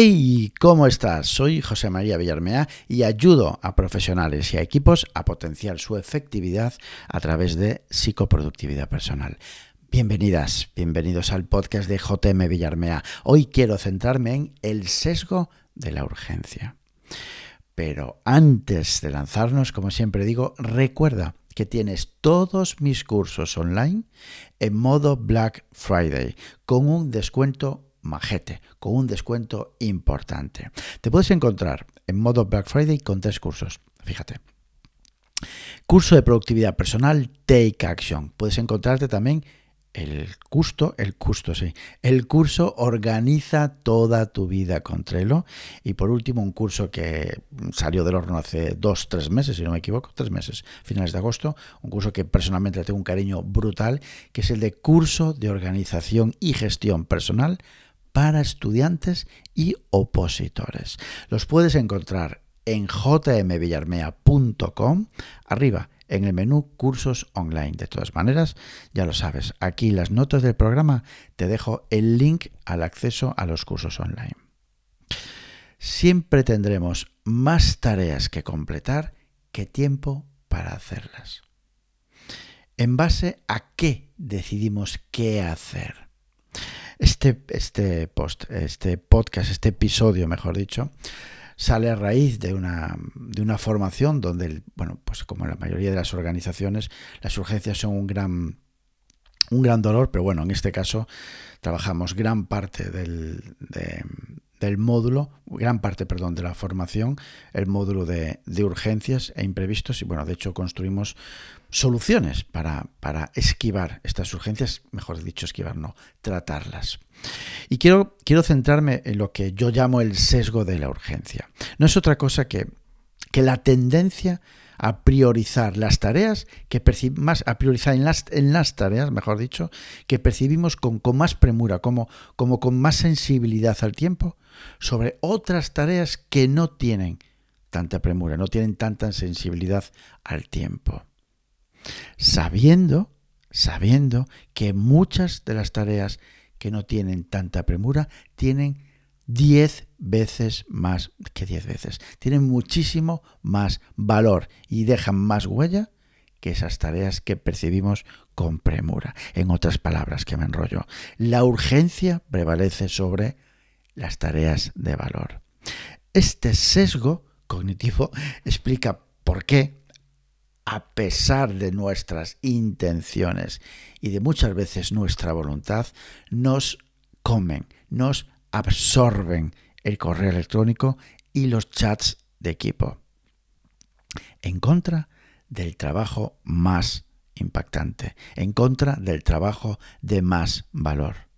Hey, ¿cómo estás? Soy José María Villarmea y ayudo a profesionales y a equipos a potenciar su efectividad a través de psicoproductividad personal. Bienvenidas, bienvenidos al podcast de JM Villarmea. Hoy quiero centrarme en el sesgo de la urgencia. Pero antes de lanzarnos, como siempre digo, recuerda que tienes todos mis cursos online en modo Black Friday con un descuento majete, con un descuento importante. Te puedes encontrar en modo Black Friday con tres cursos. Fíjate. Curso de productividad personal, Take Action. Puedes encontrarte también el curso, el curso, sí. El curso Organiza toda tu vida con Trello. Y por último, un curso que salió del horno hace dos, tres meses, si no me equivoco, tres meses, finales de agosto. Un curso que personalmente tengo un cariño brutal, que es el de curso de organización y gestión personal para estudiantes y opositores. Los puedes encontrar en jmvillarmea.com, arriba en el menú cursos online. De todas maneras, ya lo sabes, aquí las notas del programa te dejo el link al acceso a los cursos online. Siempre tendremos más tareas que completar que tiempo para hacerlas. ¿En base a qué decidimos qué hacer? Este, este, post, este podcast, este episodio, mejor dicho, sale a raíz de una, de una formación donde, bueno, pues como en la mayoría de las organizaciones, las urgencias son un gran, un gran dolor, pero bueno, en este caso trabajamos gran parte del, del módulo, gran parte, perdón, de la formación, el módulo de, de, urgencias e imprevistos. Y bueno, de hecho construimos soluciones para, para esquivar estas urgencias, mejor dicho, esquivar, no, tratarlas. Y quiero, quiero centrarme en lo que yo llamo el sesgo de la urgencia. No es otra cosa que, que la tendencia a priorizar las tareas que percibimos, a priorizar en las, en las tareas, mejor dicho, que percibimos con, con más premura, como, como con más sensibilidad al tiempo, sobre otras tareas que no tienen tanta premura, no tienen tanta sensibilidad al tiempo. Sabiendo, sabiendo que muchas de las tareas que no tienen tanta premura tienen 10 veces más que 10 veces. Tienen muchísimo más valor y dejan más huella que esas tareas que percibimos con premura. En otras palabras, que me enrollo, la urgencia prevalece sobre las tareas de valor. Este sesgo cognitivo explica por qué, a pesar de nuestras intenciones y de muchas veces nuestra voluntad, nos comen, nos absorben el correo electrónico y los chats de equipo. En contra del trabajo más impactante, en contra del trabajo de más valor.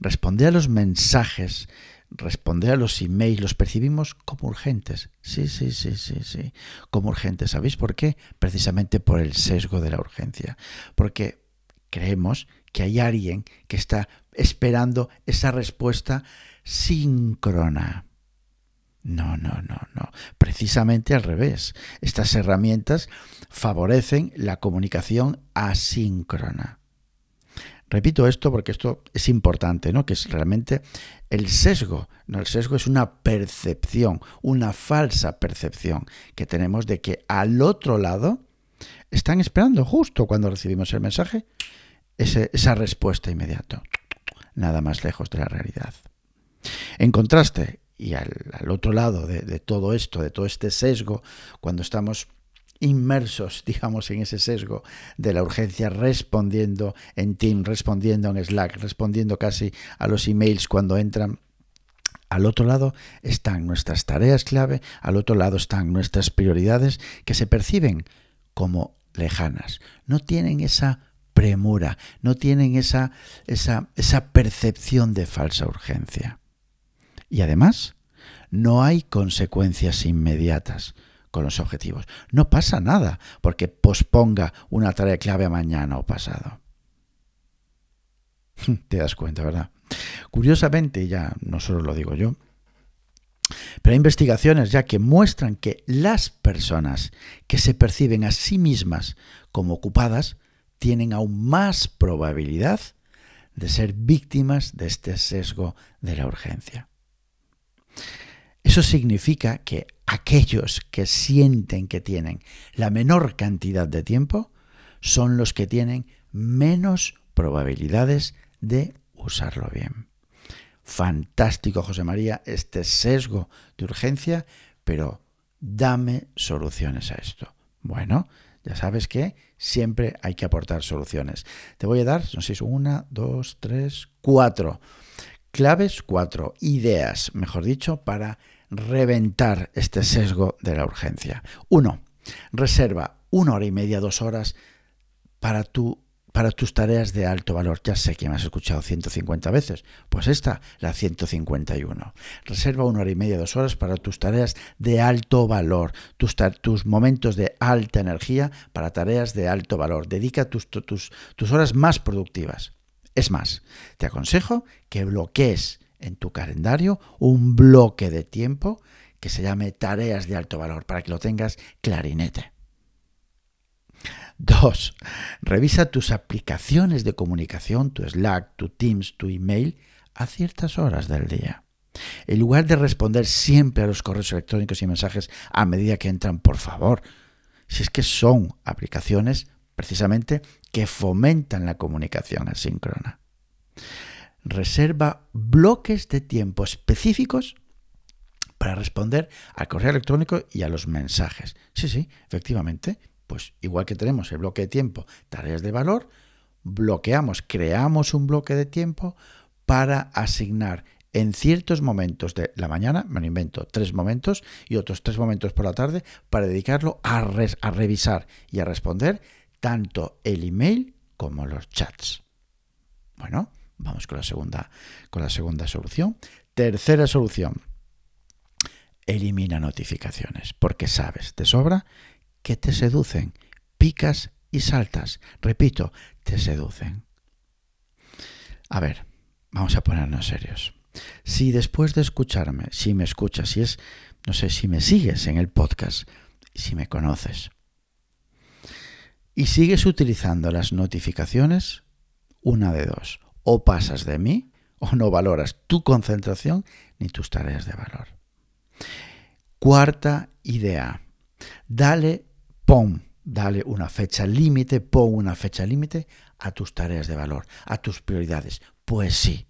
Responder a los mensajes, responder a los emails, los percibimos como urgentes. Sí, sí, sí, sí, sí, como urgentes. ¿Sabéis por qué? Precisamente por el sesgo de la urgencia. Porque creemos que hay alguien que está esperando esa respuesta síncrona. No, no, no, no. Precisamente al revés. Estas herramientas favorecen la comunicación asíncrona. Repito esto porque esto es importante, ¿no? Que es realmente el sesgo. No, el sesgo es una percepción, una falsa percepción que tenemos de que al otro lado están esperando justo cuando recibimos el mensaje esa respuesta inmediata. Nada más lejos de la realidad. En contraste, y al, otro lado de, de todo esto, de todo este sesgo, cuando estamos inmersos, digamos, en ese sesgo de la urgencia, respondiendo en Team, respondiendo en Slack, respondiendo casi a los emails cuando entran. Al otro lado están nuestras tareas clave, al otro lado están nuestras prioridades que se perciben como lejanas. No tienen esa premura, no tienen esa, esa, esa percepción de falsa urgencia. Y además, no hay consecuencias inmediatas con los objetivos. No pasa nada porque posponga una tarea clave a mañana o pasado. Te das cuenta, ¿verdad? Curiosamente, ya no solo lo digo yo, pero hay investigaciones ya que muestran que las personas que se perciben a sí mismas como ocupadas tienen aún más probabilidad de ser víctimas de este sesgo de la urgencia. Eso significa que aquellos que sienten que tienen la menor cantidad de tiempo son los que tienen menos probabilidades de usarlo bien. Fantástico, José María, este sesgo de urgencia, pero dame soluciones a esto. Bueno, ya sabes que siempre hay que aportar soluciones. Te voy a dar, no sé si son una, dos, tres, cuatro. Claves, cuatro ideas, mejor dicho, para reventar este sesgo de la urgencia. Uno, reserva una hora y media, dos horas para tu para tus tareas de alto valor. Ya sé que me has escuchado 150 veces, pues esta, la 151. Reserva una hora y media, dos horas para tus tareas de alto valor, tus, tus momentos de alta energía para tareas de alto valor. Dedica tus, tus, tus horas más productivas. Es más, te aconsejo que bloquees en tu calendario un bloque de tiempo que se llame tareas de alto valor para que lo tengas clarinete. Dos, revisa tus aplicaciones de comunicación, tu Slack, tu Teams, tu email, a ciertas horas del día. En lugar de responder siempre a los correos electrónicos y mensajes a medida que entran, por favor, si es que son aplicaciones precisamente que fomentan la comunicación asíncrona. Reserva bloques de tiempo específicos para responder al correo electrónico y a los mensajes. Sí, sí, efectivamente. Pues igual que tenemos el bloque de tiempo, tareas de valor, bloqueamos, creamos un bloque de tiempo para asignar en ciertos momentos de la mañana, me lo invento, tres momentos y otros tres momentos por la tarde para dedicarlo a, revisar y a responder tanto el email como los chats. Bueno, vamos con la segunda, con la segunda solución. Tercera solución. Elimina notificaciones, porque sabes de sobra que te seducen. Picas y saltas. Repito, te seducen. A ver, vamos a ponernos serios. Si después de escucharme, si me escuchas, si es, no sé, si me sigues en el podcast, si me conoces, y sigues utilizando las notificaciones, una de dos, o pasas de mí o no valoras tu concentración ni tus tareas de valor. Cuarta idea, dale pon, dale una fecha límite, pon una fecha límite a tus tareas de valor, a tus prioridades. Pues sí,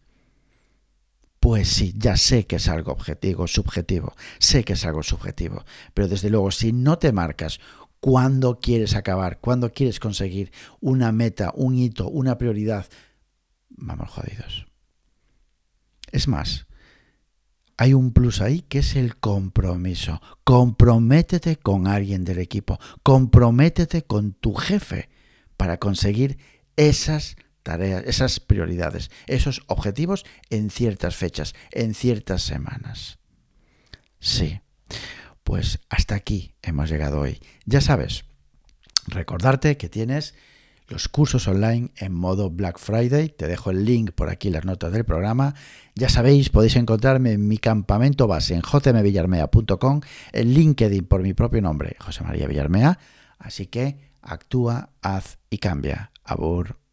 pues sí, ya sé que es algo objetivo, subjetivo, sé que es algo subjetivo, pero desde luego si no te marcas cuándo quieres acabar, cuándo quieres conseguir una meta, un hito, una prioridad, vamos jodidos. Es más, hay un plus ahí que es el compromiso. Comprométete con alguien del equipo, comprométete con tu jefe para conseguir esas tareas, esas prioridades, esos objetivos en ciertas fechas, en ciertas semanas. Sí, pues hasta aquí hemos llegado hoy. Ya sabes, recordarte que tienes los cursos online en modo Black Friday. Te dejo el link por aquí, las notas del programa. Ya sabéis, podéis encontrarme en mi campamento base en jmvillarmea.com, en LinkedIn por mi propio nombre, José María Villarmea. Así que actúa, haz y cambia. Abur.